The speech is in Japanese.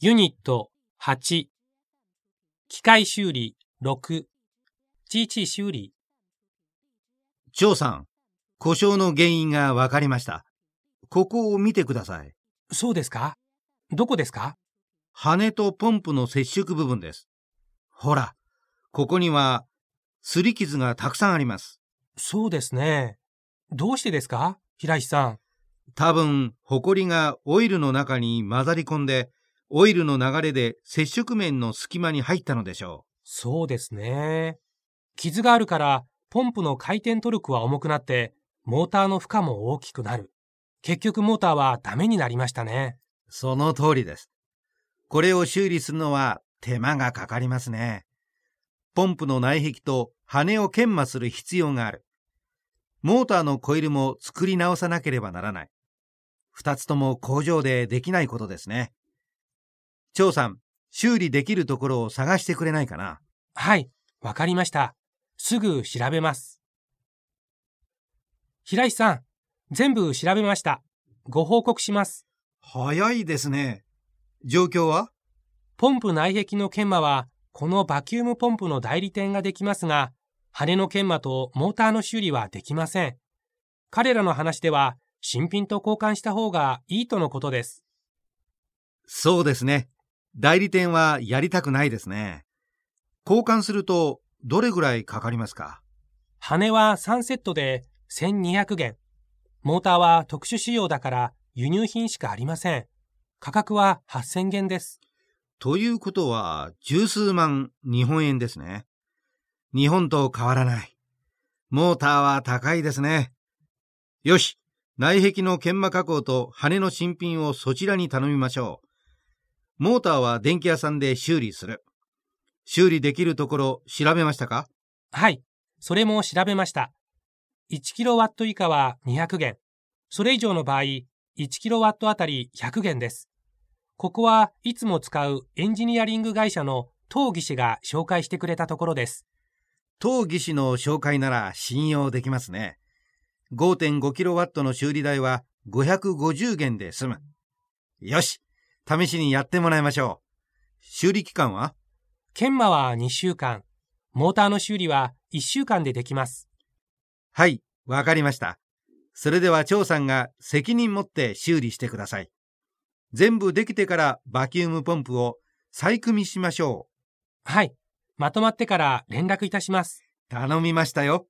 ユニット8機械修理6機器修理張さん、故障の原因がわかりました。ここを見てください。そうですか？どこですか？羽とポンプの接触部分です。ほら、ここには、擦り傷がたくさんあります。そうですね。どうしてですか？平石さん。多分、ホコリがオイルの中に混ざり込んで、オイルの流れで接触面の隙間に入ったのでしょそうですね。傷があるから、ポンプの回転トルクは重くなって、モーターの負荷も大きくなる。結局モーターはダメになりましたね。う。その通りです。これを修理するのは手間がかかりますね。ポンプの内壁と羽を研磨する必要がある。モーターのコイルも作り直さなければならない。二つとも工場でできないことですね。張さん、修理できるところを探してくれないかな？はい、わかりました。すぐ調べます。平石さん、全部調べました。ご報告します。早いですね。状況は？ポンプ内壁の研磨は、このバキュームポンプの代理店ができますが、羽の研磨とモーターの修理はできません。彼らの話では、新品と交換した方がいいとのことです。そうですね。代理店はやりたくないですね。交換するとどれぐらいかかりますか？羽は3セットで1200元。モーターは特殊仕様だから輸入品しかありません。価格は8000元です。ということは十数万日本円ですね。日本と変わらない。モーターは高いですね。よし、内壁の研磨加工と羽の新品をそちらに頼みましょう。モーターは電気屋さんで修理する。修理できるところ調べましたか？はい、それも調べました。1キロワット以下は200元。それ以上の場合、1キロワットあたり100元です。ここはいつも使うエンジニアリング会社の東技師が紹介してくれたところです。当技師の紹介なら信用できますね。5.5キロワットの修理代は550元で済む。よし、試しにやってもらいましょう。修理期間は？研磨は2週間。モーターの修理は1週間でできます。はい、わかりました。それでは張さんが責任持って修理してください。全部できてからバキュームポンプを再組みしましょはい、まとまってから連絡いたします。う。頼みましたよ。